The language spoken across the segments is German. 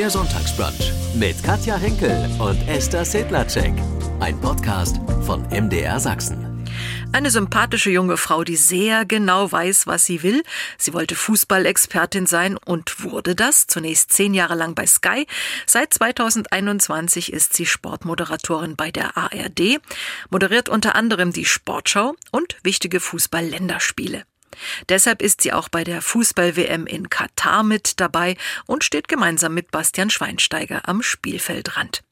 Der Sonntagsbrunch mit Katja Henkel und Esther Sedlacek. Ein Podcast von MDR Sachsen. Eine sympathische junge Frau, die sehr genau weiß, was sie will. Sie wollte Fußballexpertin sein und wurde das. Zunächst zehn Jahre lang bei Sky. Seit 2021 ist sie Sportmoderatorin bei der ARD, moderiert unter anderem die Sportschau und wichtige Fußball-Länderspiele. Deshalb ist sie auch bei der Fußball-WM in Katar mit dabei und steht gemeinsam mit Bastian Schweinsteiger am Spielfeldrand.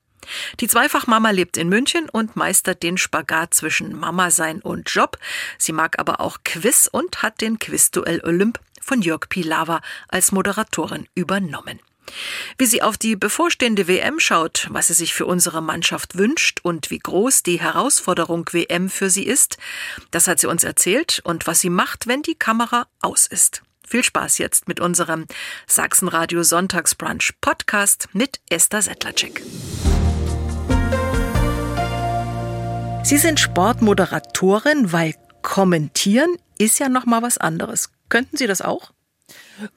Die Zweifachmama lebt in München und meistert den Spagat zwischen Mama sein und Job. Sie mag aber auch Quiz und hat den Quizduell Olymp von Jörg Pilawa als Moderatorin übernommen. Wie sie auf die bevorstehende WM schaut, was sie sich für unsere Mannschaft wünscht und wie groß die Herausforderung WM für sie ist, das hat sie uns erzählt und was sie macht, wenn die Kamera aus ist. Viel Spaß jetzt mit unserem Sachsenradio Sonntagsbrunch Podcast mit Esther Settlercheck. Sie sind Sportmoderatorin, weil kommentieren ist ja noch mal was anderes. Könnten Sie das auch?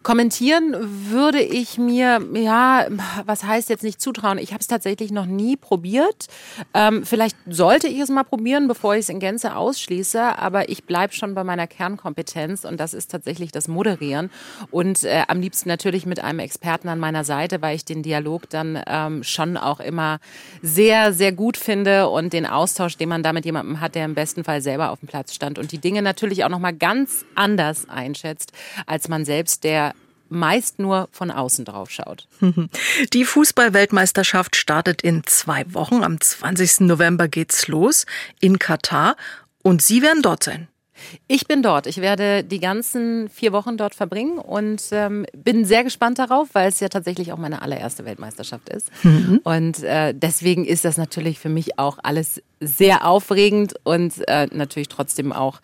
Kommentieren würde ich mir, ja, was heißt jetzt nicht zutrauen? Ich habe es tatsächlich noch nie probiert. Ähm, vielleicht sollte ich es mal probieren, bevor ich es in Gänze ausschließe, aber ich bleibe schon bei meiner Kernkompetenz und das ist tatsächlich das Moderieren. Und äh, am liebsten natürlich mit einem Experten an meiner Seite, weil ich den Dialog dann ähm, schon auch immer sehr, sehr gut finde und den Austausch, den man da mit jemandem hat, der im besten Fall selber auf dem Platz stand und die Dinge natürlich auch nochmal ganz anders einschätzt, als man selbst, der der meist nur von außen drauf schaut. Die Fußballweltmeisterschaft startet in zwei Wochen. Am 20. November geht's los in Katar und Sie werden dort sein. Ich bin dort. Ich werde die ganzen vier Wochen dort verbringen und ähm, bin sehr gespannt darauf, weil es ja tatsächlich auch meine allererste Weltmeisterschaft ist. Mhm. Und äh, deswegen ist das natürlich für mich auch alles sehr aufregend und äh, natürlich trotzdem auch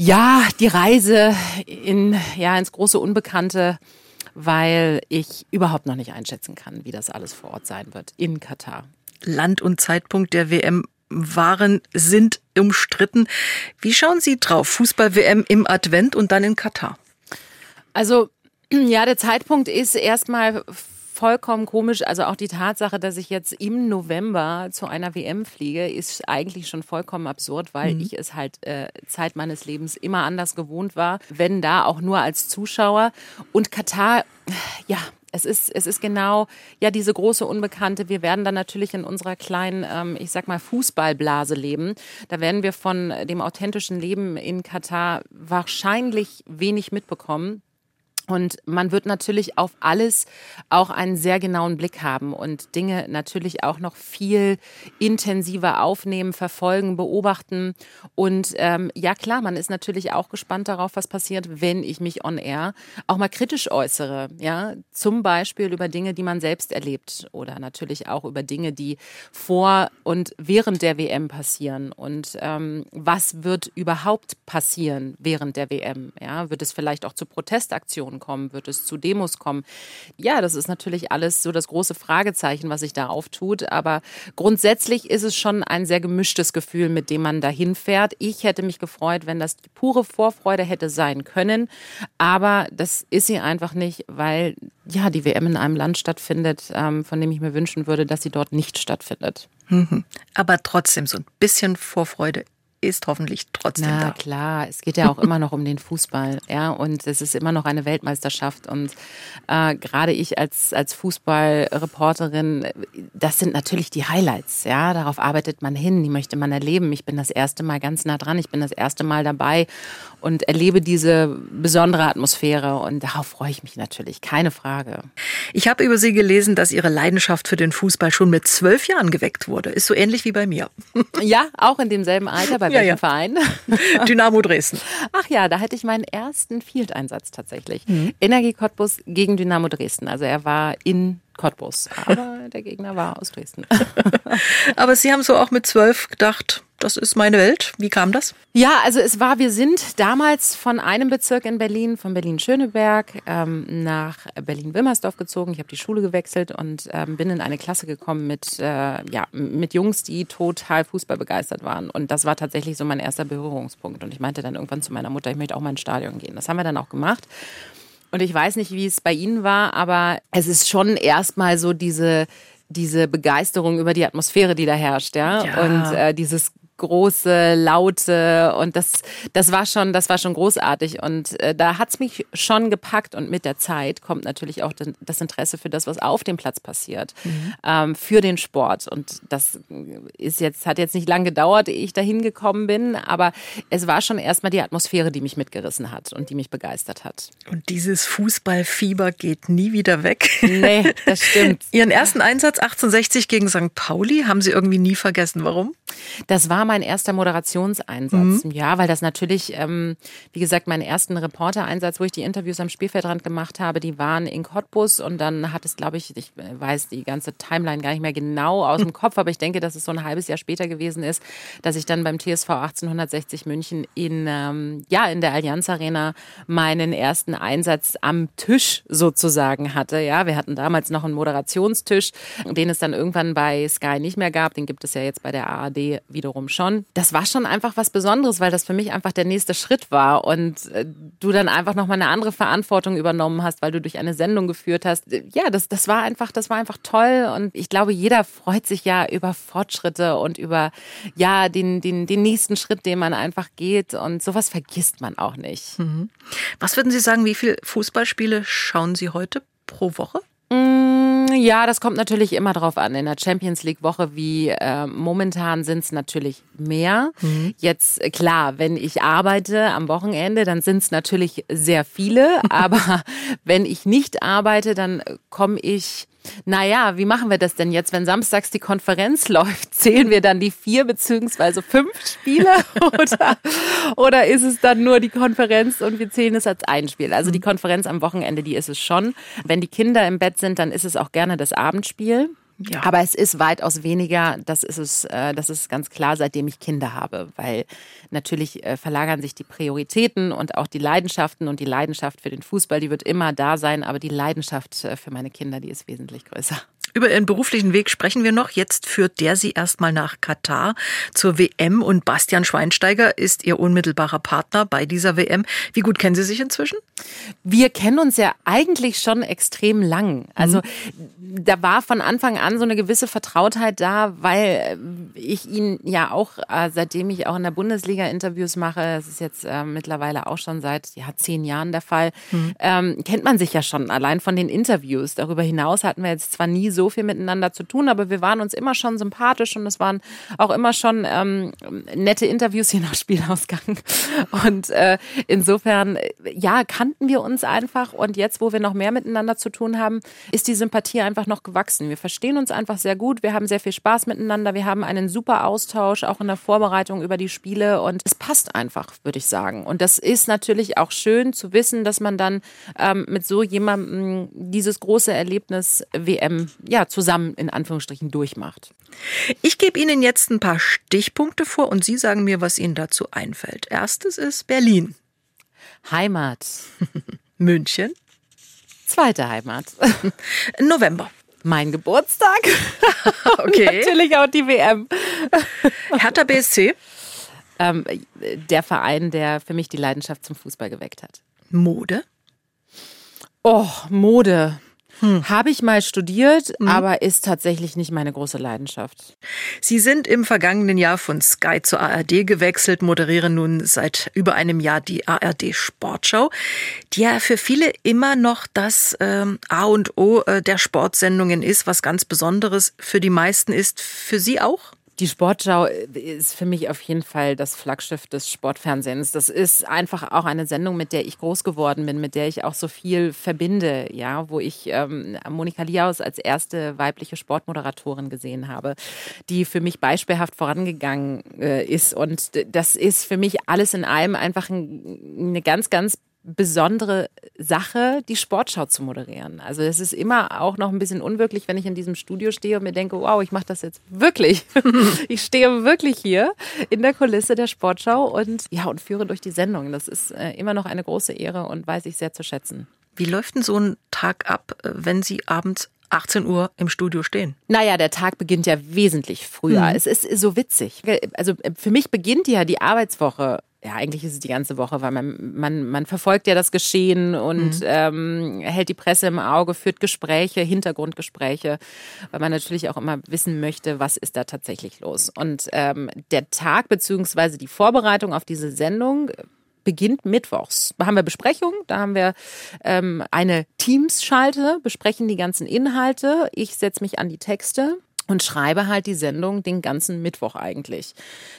ja, die Reise in, ja, ins große Unbekannte, weil ich überhaupt noch nicht einschätzen kann, wie das alles vor Ort sein wird in Katar. Land und Zeitpunkt der WM waren, sind umstritten. Wie schauen Sie drauf? Fußball-WM im Advent und dann in Katar? Also, ja, der Zeitpunkt ist erstmal vollkommen komisch. Also auch die Tatsache, dass ich jetzt im November zu einer WM fliege, ist eigentlich schon vollkommen absurd, weil mhm. ich es halt äh, Zeit meines Lebens immer anders gewohnt war, wenn da auch nur als Zuschauer. Und Katar, ja, es ist, es ist genau ja diese große Unbekannte. Wir werden dann natürlich in unserer kleinen, ähm, ich sag mal, Fußballblase leben. Da werden wir von dem authentischen Leben in Katar wahrscheinlich wenig mitbekommen. Und man wird natürlich auf alles auch einen sehr genauen Blick haben und Dinge natürlich auch noch viel intensiver aufnehmen, verfolgen, beobachten. Und ähm, ja klar, man ist natürlich auch gespannt darauf, was passiert, wenn ich mich on air auch mal kritisch äußere. Ja, zum Beispiel über Dinge, die man selbst erlebt oder natürlich auch über Dinge, die vor und während der WM passieren. Und ähm, was wird überhaupt passieren während der WM? Ja, wird es vielleicht auch zu Protestaktionen kommen? Wird es zu Demos kommen? Ja, das ist natürlich alles so das große Fragezeichen, was sich da auftut. Aber grundsätzlich ist es schon ein sehr gemischtes Gefühl, mit dem man dahin fährt. Ich hätte mich gefreut, wenn das die pure Vorfreude hätte sein können. Aber das ist sie einfach nicht, weil ja die WM in einem Land stattfindet, ähm, von dem ich mir wünschen würde, dass sie dort nicht stattfindet. Mhm. Aber trotzdem so ein bisschen Vorfreude ist hoffentlich trotzdem Na, da. klar, es geht ja auch immer noch um den Fußball, ja, und es ist immer noch eine Weltmeisterschaft und äh, gerade ich als als Fußballreporterin, das sind natürlich die Highlights, ja, darauf arbeitet man hin, die möchte man erleben. Ich bin das erste Mal ganz nah dran, ich bin das erste Mal dabei und erlebe diese besondere Atmosphäre und darauf freue ich mich natürlich, keine Frage. Ich habe über Sie gelesen, dass Ihre Leidenschaft für den Fußball schon mit zwölf Jahren geweckt wurde. Ist so ähnlich wie bei mir. Ja, auch in demselben Alter. Bei bei welchem ja, ja. Verein? Dynamo Dresden. Ach ja, da hatte ich meinen ersten Field-Einsatz tatsächlich. Mhm. Energie Cottbus gegen Dynamo Dresden. Also er war in Cottbus, aber der Gegner war aus Dresden. aber Sie haben so auch mit zwölf gedacht, das ist meine Welt. Wie kam das? Ja, also es war, wir sind damals von einem Bezirk in Berlin, von Berlin-Schöneberg, ähm, nach Berlin-Wilmersdorf gezogen. Ich habe die Schule gewechselt und ähm, bin in eine Klasse gekommen mit, äh, ja, mit Jungs, die total Fußball begeistert waren. Und das war tatsächlich so mein erster Berührungspunkt. Und ich meinte dann irgendwann zu meiner Mutter, ich möchte auch mal ins Stadion gehen. Das haben wir dann auch gemacht. Und ich weiß nicht, wie es bei Ihnen war, aber es ist schon erstmal so diese diese Begeisterung über die Atmosphäre, die da herrscht, ja, ja. und äh, dieses große, laute und das, das war schon, das war schon großartig und äh, da hat's mich schon gepackt und mit der Zeit kommt natürlich auch das Interesse für das, was auf dem Platz passiert, mhm. ähm, für den Sport und das ist jetzt, hat jetzt nicht lange gedauert, ehe ich dahin gekommen bin, aber es war schon erstmal die Atmosphäre, die mich mitgerissen hat und die mich begeistert hat. Und dieses Fußballfieber geht nie wieder weg. Nee, das stimmt. Ihren ersten Einsatz 1860 gegen St. Pauli haben Sie irgendwie nie vergessen. Warum? Das war mein erster Moderationseinsatz. Mhm. Ja, weil das natürlich, ähm, wie gesagt, meinen ersten Reportereinsatz, wo ich die Interviews am Spielfeldrand gemacht habe, die waren in Cottbus und dann hat es, glaube ich, ich weiß die ganze Timeline gar nicht mehr genau aus dem Kopf, aber ich denke, dass es so ein halbes Jahr später gewesen ist, dass ich dann beim TSV 1860 München in, ähm, ja, in der Allianz Arena meinen ersten Einsatz am Tisch sozusagen hatte. Ja, wir hatten damals noch einen Moderationstisch, den es dann irgendwann bei Sky nicht mehr gab. Den gibt es ja jetzt bei der ARD wiederum schon. Das war schon einfach was Besonderes, weil das für mich einfach der nächste Schritt war und äh, du dann einfach nochmal eine andere Verantwortung übernommen hast, weil du durch eine Sendung geführt hast. Ja, das, das war einfach, das war einfach toll und ich glaube, jeder freut sich ja über Fortschritte und über, ja, den, den, den nächsten Schritt, den man einfach geht und sowas vergisst man auch nicht. Mhm. Was würden Sie sagen, wie viele Fußballspiele schauen Sie heute pro Woche? Ja, das kommt natürlich immer drauf an. In der Champions League Woche wie äh, momentan sind es natürlich mehr. Mhm. Jetzt äh, klar, wenn ich arbeite am Wochenende, dann sind es natürlich sehr viele. aber wenn ich nicht arbeite, dann komme ich naja, wie machen wir das denn jetzt, wenn samstags die Konferenz läuft? Zählen wir dann die vier beziehungsweise fünf Spiele oder, oder ist es dann nur die Konferenz und wir zählen es als ein Spiel? Also die Konferenz am Wochenende, die ist es schon. Wenn die Kinder im Bett sind, dann ist es auch gerne das Abendspiel. Ja. Aber es ist weitaus weniger, das ist es, äh, das ist ganz klar, seitdem ich Kinder habe, weil natürlich äh, verlagern sich die Prioritäten und auch die Leidenschaften und die Leidenschaft für den Fußball, die wird immer da sein, aber die Leidenschaft äh, für meine Kinder, die ist wesentlich größer. Über Ihren beruflichen Weg sprechen wir noch. Jetzt führt der Sie erstmal nach Katar zur WM und Bastian Schweinsteiger ist Ihr unmittelbarer Partner bei dieser WM. Wie gut kennen Sie sich inzwischen? Wir kennen uns ja eigentlich schon extrem lang. Also mhm. da war von Anfang an so eine gewisse Vertrautheit da, weil ich ihn ja auch, äh, seitdem ich auch in der Bundesliga Interviews mache, das ist jetzt äh, mittlerweile auch schon seit ja, zehn Jahren der Fall, mhm. ähm, kennt man sich ja schon allein von den Interviews. Darüber hinaus hatten wir jetzt zwar nie so viel miteinander zu tun, aber wir waren uns immer schon sympathisch und es waren auch immer schon ähm, nette Interviews je nach Spielausgang. Und äh, insofern, ja, kannten wir uns einfach und jetzt, wo wir noch mehr miteinander zu tun haben, ist die Sympathie einfach noch gewachsen. Wir verstehen uns einfach sehr gut, wir haben sehr viel Spaß miteinander, wir haben einen super Austausch, auch in der Vorbereitung über die Spiele und es passt einfach, würde ich sagen. Und das ist natürlich auch schön zu wissen, dass man dann ähm, mit so jemandem dieses große Erlebnis WM ja, zusammen in Anführungsstrichen durchmacht. Ich gebe Ihnen jetzt ein paar Stichpunkte vor und Sie sagen mir, was Ihnen dazu einfällt. Erstes ist Berlin. Heimat. München. Zweite Heimat. November. Mein Geburtstag. okay. natürlich auch die WM. Hertha BSC. Ähm, der Verein, der für mich die Leidenschaft zum Fußball geweckt hat. Mode. Oh, Mode. Hm. Habe ich mal studiert, mhm. aber ist tatsächlich nicht meine große Leidenschaft. Sie sind im vergangenen Jahr von Sky zur ARD gewechselt, moderieren nun seit über einem Jahr die ARD Sportschau, die ja für viele immer noch das ähm, A und O äh, der Sportsendungen ist, was ganz Besonderes für die meisten ist. Für Sie auch? Die Sportschau ist für mich auf jeden Fall das Flaggschiff des Sportfernsehens. Das ist einfach auch eine Sendung, mit der ich groß geworden bin, mit der ich auch so viel verbinde, ja, wo ich ähm, Monika Liaus als erste weibliche Sportmoderatorin gesehen habe, die für mich beispielhaft vorangegangen äh, ist. Und das ist für mich alles in allem einfach ein, eine ganz, ganz besondere Sache, die Sportschau zu moderieren. Also es ist immer auch noch ein bisschen unwirklich, wenn ich in diesem Studio stehe und mir denke, wow, ich mache das jetzt wirklich. ich stehe wirklich hier in der Kulisse der Sportschau und ja und führe durch die Sendung. Das ist äh, immer noch eine große Ehre und weiß ich sehr zu schätzen. Wie läuft denn so ein Tag ab, äh, wenn Sie abends 18 Uhr im Studio stehen. Naja, der Tag beginnt ja wesentlich früher. Mhm. Es ist so witzig. Also für mich beginnt ja die Arbeitswoche ja, eigentlich ist es die ganze Woche, weil man, man, man verfolgt ja das Geschehen und mhm. ähm, hält die Presse im Auge, führt Gespräche, Hintergrundgespräche, weil man natürlich auch immer wissen möchte, was ist da tatsächlich los. Und ähm, der Tag beziehungsweise die Vorbereitung auf diese Sendung beginnt mittwochs. Da haben wir Besprechung, da haben wir ähm, eine Teams-Schalte, besprechen die ganzen Inhalte. Ich setze mich an die Texte und schreibe halt die Sendung den ganzen Mittwoch eigentlich.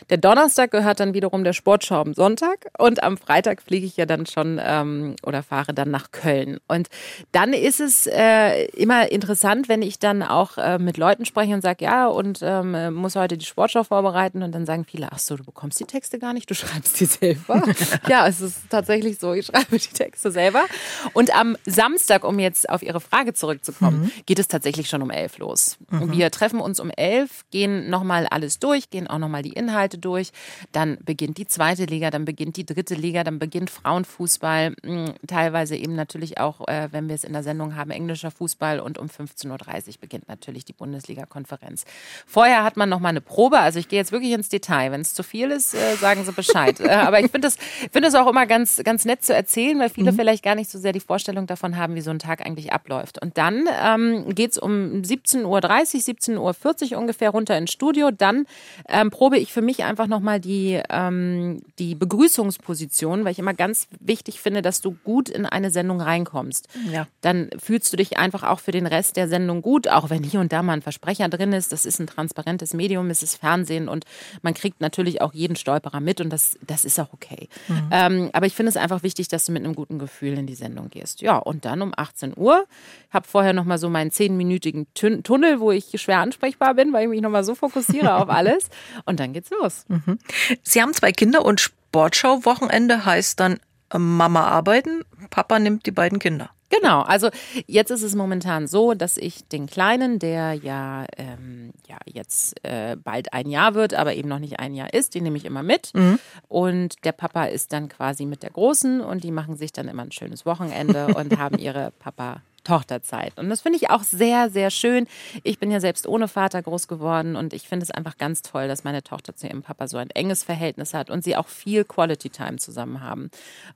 Der Donnerstag gehört dann wiederum der Sportschau am Sonntag und am Freitag fliege ich ja dann schon ähm, oder fahre dann nach Köln. Und dann ist es äh, immer interessant, wenn ich dann auch äh, mit Leuten spreche und sage, ja, und ähm, muss heute die Sportschau vorbereiten und dann sagen viele, ach so, du bekommst die Texte gar nicht, du schreibst die selber. ja, es ist tatsächlich so, ich schreibe die Texte selber. Und am Samstag, um jetzt auf Ihre Frage zurückzukommen, mhm. geht es tatsächlich schon um elf los. Mhm. Wir treffen treffen uns um elf, gehen nochmal alles durch, gehen auch nochmal die Inhalte durch. Dann beginnt die zweite Liga, dann beginnt die dritte Liga, dann beginnt Frauenfußball. Hm, teilweise eben natürlich auch, äh, wenn wir es in der Sendung haben, englischer Fußball. Und um 15.30 Uhr beginnt natürlich die Bundesliga-Konferenz. Vorher hat man nochmal eine Probe. Also ich gehe jetzt wirklich ins Detail. Wenn es zu viel ist, äh, sagen Sie Bescheid. Äh, aber ich finde es find auch immer ganz, ganz nett zu erzählen, weil viele mhm. vielleicht gar nicht so sehr die Vorstellung davon haben, wie so ein Tag eigentlich abläuft. Und dann ähm, geht es um 17.30 Uhr, 17 Uhr 40 ungefähr runter ins Studio. Dann ähm, probe ich für mich einfach nochmal die, ähm, die Begrüßungsposition, weil ich immer ganz wichtig finde, dass du gut in eine Sendung reinkommst. Ja. Dann fühlst du dich einfach auch für den Rest der Sendung gut, auch wenn hier und da mal ein Versprecher drin ist. Das ist ein transparentes Medium, es ist Fernsehen und man kriegt natürlich auch jeden Stolperer mit und das, das ist auch okay. Mhm. Ähm, aber ich finde es einfach wichtig, dass du mit einem guten Gefühl in die Sendung gehst. Ja, und dann um 18 Uhr, habe vorher nochmal so meinen zehnminütigen Tunnel, wo ich schwer anspreche ansprechbar bin, weil ich mich nochmal so fokussiere auf alles. Und dann geht's los. Mhm. Sie haben zwei Kinder und Sportschau-Wochenende heißt dann Mama arbeiten, Papa nimmt die beiden Kinder. Genau, also jetzt ist es momentan so, dass ich den Kleinen, der ja, ähm, ja jetzt äh, bald ein Jahr wird, aber eben noch nicht ein Jahr ist, den nehme ich immer mit. Mhm. Und der Papa ist dann quasi mit der Großen und die machen sich dann immer ein schönes Wochenende und haben ihre Papa Tochterzeit. Und das finde ich auch sehr, sehr schön. Ich bin ja selbst ohne Vater groß geworden und ich finde es einfach ganz toll, dass meine Tochter zu ihrem Papa so ein enges Verhältnis hat und sie auch viel Quality Time zusammen haben.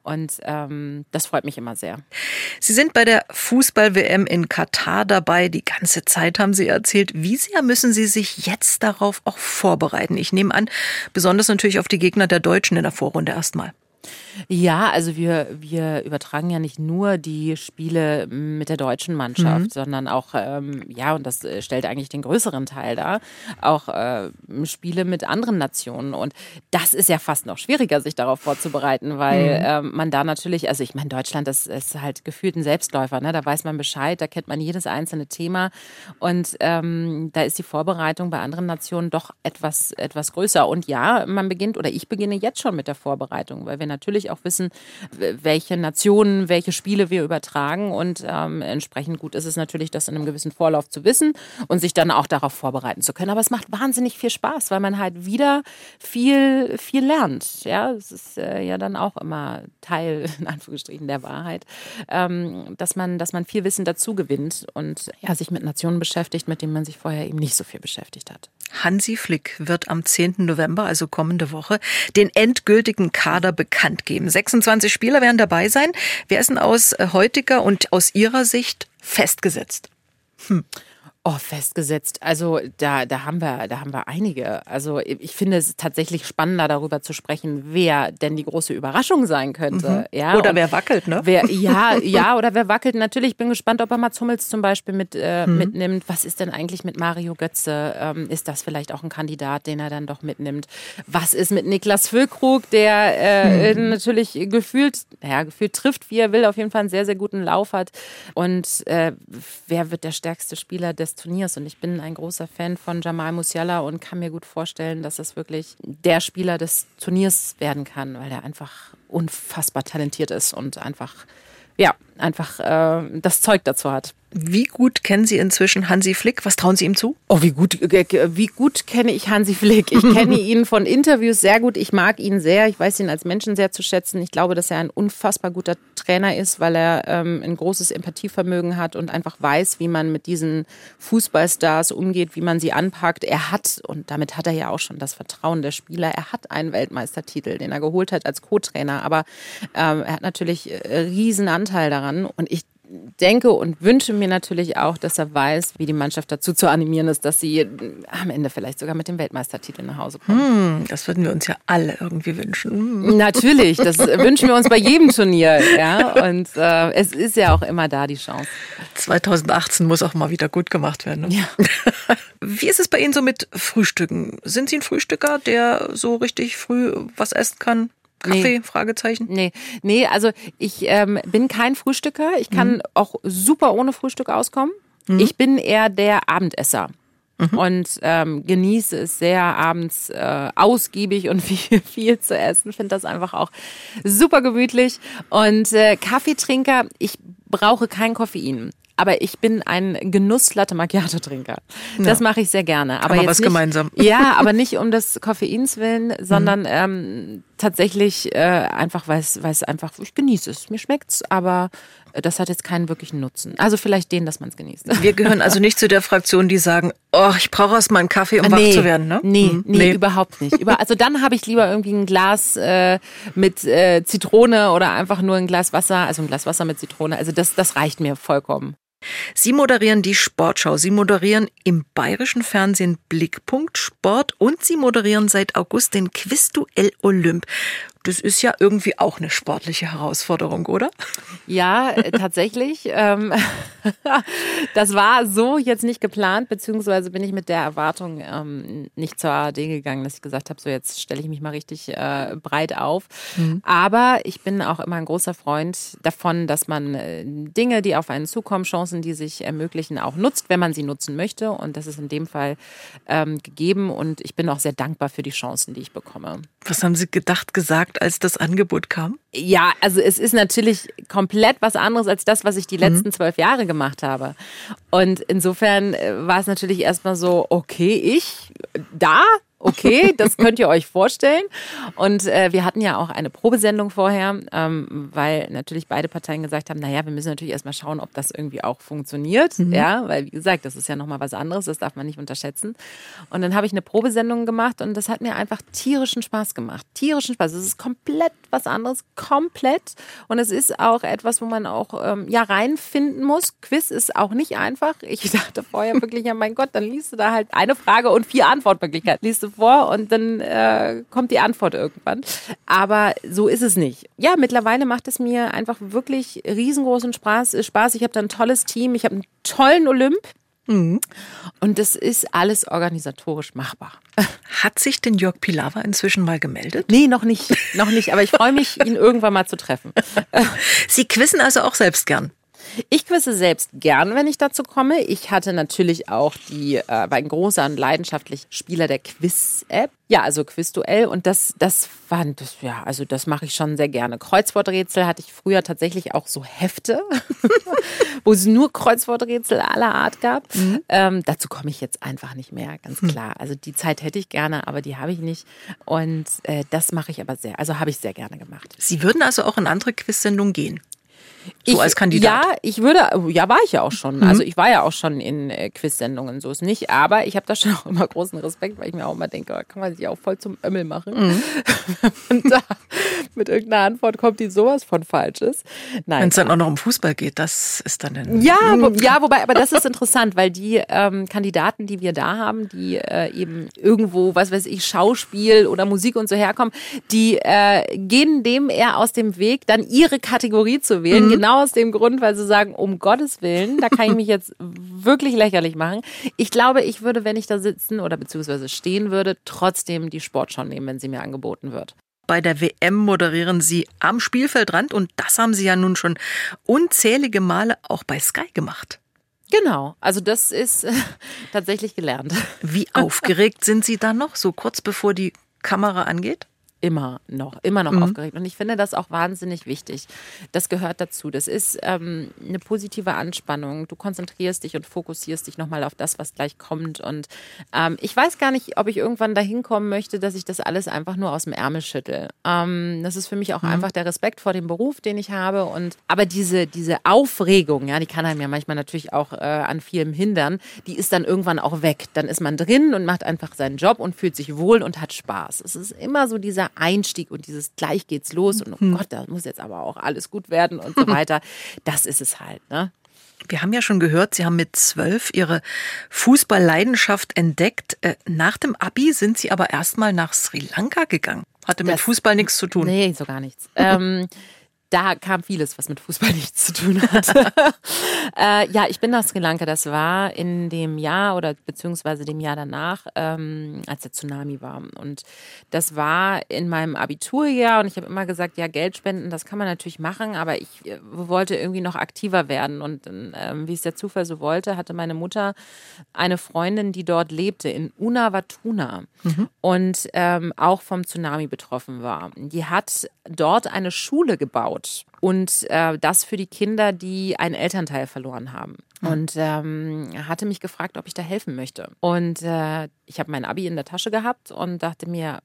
Und ähm, das freut mich immer sehr. Sie sind bei der Fußball-WM in Katar dabei. Die ganze Zeit haben Sie erzählt. Wie sehr müssen Sie sich jetzt darauf auch vorbereiten? Ich nehme an, besonders natürlich auf die Gegner der Deutschen in der Vorrunde erstmal. Ja, also wir, wir übertragen ja nicht nur die Spiele mit der deutschen Mannschaft, mhm. sondern auch, ähm, ja, und das äh, stellt eigentlich den größeren Teil dar, auch äh, Spiele mit anderen Nationen. Und das ist ja fast noch schwieriger, sich darauf vorzubereiten, weil mhm. ähm, man da natürlich, also ich meine, Deutschland das ist halt gefühlt ein Selbstläufer, ne? da weiß man Bescheid, da kennt man jedes einzelne Thema. Und ähm, da ist die Vorbereitung bei anderen Nationen doch etwas, etwas größer. Und ja, man beginnt, oder ich beginne jetzt schon mit der Vorbereitung, weil wir natürlich auch wissen, welche Nationen, welche Spiele wir übertragen. Und ähm, entsprechend gut ist es natürlich, das in einem gewissen Vorlauf zu wissen und sich dann auch darauf vorbereiten zu können. Aber es macht wahnsinnig viel Spaß, weil man halt wieder viel, viel lernt. Ja, es ist äh, ja dann auch immer Teil, in Anführungsstrichen, der Wahrheit, ähm, dass, man, dass man viel Wissen dazu gewinnt und ja, sich mit Nationen beschäftigt, mit denen man sich vorher eben nicht so viel beschäftigt hat. Hansi Flick wird am 10. November, also kommende Woche, den endgültigen Kader bekannt geben. 26 Spieler werden dabei sein. Wer ist denn aus heutiger und aus Ihrer Sicht festgesetzt? Hm. Oh, festgesetzt. Also da, da haben wir, da haben wir einige. Also ich finde es tatsächlich spannender, darüber zu sprechen, wer denn die große Überraschung sein könnte. Mhm. Ja, oder wer wackelt, ne? Wer, ja, ja, oder wer wackelt. Natürlich bin gespannt, ob er Mats Hummels zum Beispiel mit, äh, mhm. mitnimmt. Was ist denn eigentlich mit Mario Götze? Ähm, ist das vielleicht auch ein Kandidat, den er dann doch mitnimmt? Was ist mit Niklas Füllkrug, der äh, mhm. natürlich gefühlt, ja, gefühlt trifft, wie er will, auf jeden Fall einen sehr, sehr guten Lauf hat. Und äh, wer wird der stärkste Spieler des Turniers. Und ich bin ein großer Fan von Jamal Musiala und kann mir gut vorstellen, dass es wirklich der Spieler des Turniers werden kann, weil er einfach unfassbar talentiert ist und einfach ja, einfach äh, das Zeug dazu hat. Wie gut kennen Sie inzwischen Hansi Flick? Was trauen Sie ihm zu? Oh, wie gut, äh, wie gut kenne ich Hansi Flick? Ich kenne ihn von Interviews sehr gut. Ich mag ihn sehr. Ich weiß ihn als Menschen sehr zu schätzen. Ich glaube, dass er ein unfassbar guter Trainer ist, weil er ähm, ein großes Empathievermögen hat und einfach weiß, wie man mit diesen Fußballstars umgeht, wie man sie anpackt. Er hat, und damit hat er ja auch schon das Vertrauen der Spieler, er hat einen Weltmeistertitel, den er geholt hat als Co-Trainer. Aber ähm, er hat natürlich äh, riesen Anteil daran. Und ich denke und wünsche mir natürlich auch, dass er weiß, wie die Mannschaft dazu zu animieren ist, dass sie am Ende vielleicht sogar mit dem Weltmeistertitel nach Hause kommen. Hm, das würden wir uns ja alle irgendwie wünschen. Hm. Natürlich, das wünschen wir uns bei jedem Turnier. Ja? Und äh, es ist ja auch immer da die Chance. 2018 muss auch mal wieder gut gemacht werden. Ne? Ja. Wie ist es bei Ihnen so mit Frühstücken? Sind Sie ein Frühstücker, der so richtig früh was essen kann? Kaffee? Nee. Fragezeichen. Nee, nee, also ich ähm, bin kein Frühstücker. Ich kann mhm. auch super ohne Frühstück auskommen. Mhm. Ich bin eher der Abendesser. Mhm. Und ähm, genieße es sehr, abends äh, ausgiebig und viel, viel zu essen. Finde das einfach auch super gemütlich. Und äh, Kaffeetrinker, ich brauche kein Koffein aber ich bin ein Genuss-Latte Macchiato-Trinker. Das ja. mache ich sehr gerne. Aber wir was nicht, gemeinsam. Ja, aber nicht um des Koffeins willen, sondern mhm. ähm, tatsächlich äh, einfach, weil es einfach, ich genieße es. Mir schmeckt's, aber das hat jetzt keinen wirklichen Nutzen. Also vielleicht den, dass man es genießt. Wir gehören also nicht zu der Fraktion, die sagen, oh, ich brauche erst mal einen Kaffee, um nee, wach zu werden, ne? Nee, mhm. nee, nee, überhaupt nicht. Über, also dann habe ich lieber irgendwie ein Glas äh, mit äh, Zitrone oder einfach nur ein Glas Wasser, also ein Glas Wasser mit Zitrone. Also das, das reicht mir vollkommen. Sie moderieren die Sportschau. Sie moderieren im bayerischen Fernsehen Blickpunkt Sport und Sie moderieren seit August den Quizduell Olymp. Das ist ja irgendwie auch eine sportliche Herausforderung, oder? Ja, äh, tatsächlich. Ähm, das war so jetzt nicht geplant, beziehungsweise bin ich mit der Erwartung ähm, nicht zur ARD gegangen, dass ich gesagt habe, so jetzt stelle ich mich mal richtig äh, breit auf. Mhm. Aber ich bin auch immer ein großer Freund davon, dass man äh, Dinge, die auf einen zukommen, Chancen, die sich ermöglichen, auch nutzt, wenn man sie nutzen möchte. Und das ist in dem Fall ähm, gegeben. Und ich bin auch sehr dankbar für die Chancen, die ich bekomme. Was haben Sie gedacht, gesagt, als das Angebot kam? Ja, also es ist natürlich komplett was anderes als das, was ich die letzten mhm. zwölf Jahre gemacht habe. Und insofern äh, war es natürlich erstmal so, okay, ich da okay, das könnt ihr euch vorstellen. Und äh, wir hatten ja auch eine Probesendung vorher, ähm, weil natürlich beide Parteien gesagt haben, naja, wir müssen natürlich erstmal schauen, ob das irgendwie auch funktioniert. Mhm. Ja, weil wie gesagt, das ist ja nochmal was anderes, das darf man nicht unterschätzen. Und dann habe ich eine Probesendung gemacht und das hat mir einfach tierischen Spaß gemacht. Tierischen Spaß. Es ist komplett was anderes, komplett. Und es ist auch etwas, wo man auch ähm, ja reinfinden muss. Quiz ist auch nicht einfach. Ich dachte vorher wirklich, ja mein Gott, dann liest du da halt eine Frage und vier Antwortmöglichkeiten. Liest du vor und dann äh, kommt die Antwort irgendwann. Aber so ist es nicht. Ja, mittlerweile macht es mir einfach wirklich riesengroßen Spaß. Spaß. Ich habe da ein tolles Team, ich habe einen tollen Olymp. Mhm. Und das ist alles organisatorisch machbar. Hat sich denn Jörg Pilawa inzwischen mal gemeldet? Nee, noch nicht. Noch nicht. Aber ich freue mich, ihn irgendwann mal zu treffen. Sie quissen also auch selbst gern. Ich quizze selbst gern, wenn ich dazu komme. Ich hatte natürlich auch die, äh, war ein großer und leidenschaftlicher Spieler der Quiz-App. Ja, also Quizduell. Und das, das fand, das, ja, also das mache ich schon sehr gerne. Kreuzworträtsel hatte ich früher tatsächlich auch so Hefte, wo es nur Kreuzworträtsel aller Art gab. Mhm. Ähm, dazu komme ich jetzt einfach nicht mehr, ganz hm. klar. Also die Zeit hätte ich gerne, aber die habe ich nicht. Und äh, das mache ich aber sehr, also habe ich sehr gerne gemacht. Sie würden also auch in andere Quiz-Sendungen gehen? So ich, als Kandidat? Ja, ich würde, ja, war ich ja auch schon. Mhm. Also ich war ja auch schon in äh, Quiz-Sendungen, so ist nicht. Aber ich habe da schon auch immer großen Respekt, weil ich mir auch immer denke, da kann man sich auch voll zum Ömmel machen. Mhm. Und da mit irgendeiner Antwort kommt, die sowas von falsch ist. Wenn es dann auch noch um Fußball geht, das ist dann ein Ja, wo, ja, wobei, aber das ist interessant, weil die ähm, Kandidaten, die wir da haben, die äh, eben irgendwo, was weiß ich, Schauspiel oder Musik und so herkommen, die äh, gehen dem eher aus dem Weg, dann ihre Kategorie zu wählen. Mhm Genau aus dem Grund, weil sie sagen, um Gottes Willen, da kann ich mich jetzt wirklich lächerlich machen. Ich glaube, ich würde, wenn ich da sitzen oder beziehungsweise stehen würde, trotzdem die Sportschau nehmen, wenn sie mir angeboten wird. Bei der WM moderieren Sie am Spielfeldrand und das haben Sie ja nun schon unzählige Male auch bei Sky gemacht. Genau, also das ist äh, tatsächlich gelernt. Wie aufgeregt sind Sie dann noch, so kurz bevor die Kamera angeht? Immer noch, immer noch mhm. aufgeregt. Und ich finde das auch wahnsinnig wichtig. Das gehört dazu. Das ist ähm, eine positive Anspannung. Du konzentrierst dich und fokussierst dich nochmal auf das, was gleich kommt. Und ähm, ich weiß gar nicht, ob ich irgendwann dahin kommen möchte, dass ich das alles einfach nur aus dem Ärmel schüttel. Ähm, das ist für mich auch mhm. einfach der Respekt vor dem Beruf, den ich habe. Und aber diese, diese Aufregung, ja, die kann einem ja manchmal natürlich auch äh, an vielem hindern, die ist dann irgendwann auch weg. Dann ist man drin und macht einfach seinen Job und fühlt sich wohl und hat Spaß. Es ist immer so dieser Einstieg und dieses gleich geht's los und oh mhm. Gott, da muss jetzt aber auch alles gut werden und so weiter. Das ist es halt, ne? Wir haben ja schon gehört, Sie haben mit zwölf Ihre Fußballleidenschaft entdeckt. Äh, nach dem Abi sind Sie aber erstmal nach Sri Lanka gegangen. Hatte mit das, Fußball nichts zu tun. Nee, so gar nichts. ähm, da kam vieles, was mit Fußball nichts zu tun hat. äh, ja, ich bin nach Sri Lanka. Das war in dem Jahr oder beziehungsweise dem Jahr danach, ähm, als der Tsunami war. Und das war in meinem Abiturjahr und ich habe immer gesagt, ja, Geld spenden, das kann man natürlich machen, aber ich äh, wollte irgendwie noch aktiver werden. Und ähm, wie es der Zufall so wollte, hatte meine Mutter eine Freundin, die dort lebte, in Unawatuna mhm. und ähm, auch vom Tsunami betroffen war. Die hat dort eine Schule gebaut Tod und äh, das für die Kinder, die einen Elternteil verloren haben. Mhm. Und ähm, hatte mich gefragt, ob ich da helfen möchte. Und äh, ich habe mein Abi in der Tasche gehabt und dachte mir,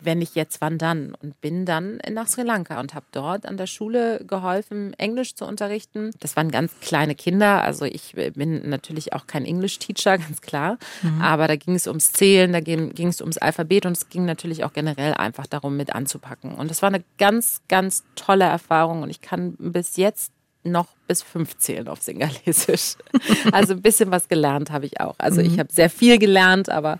wenn nicht jetzt, wann dann? Und bin dann nach Sri Lanka und habe dort an der Schule geholfen, Englisch zu unterrichten. Das waren ganz kleine Kinder, also ich bin natürlich auch kein English-Teacher, ganz klar. Mhm. Aber da ging es ums Zählen, da ging, ging es ums Alphabet und es ging natürlich auch generell einfach darum, mit anzupacken. Und das war eine ganz, ganz tolle Erfahrung und ich kann bis jetzt noch bis fünf zählen auf Singalesisch. Also ein bisschen was gelernt habe ich auch. Also ich mhm. habe sehr viel gelernt, aber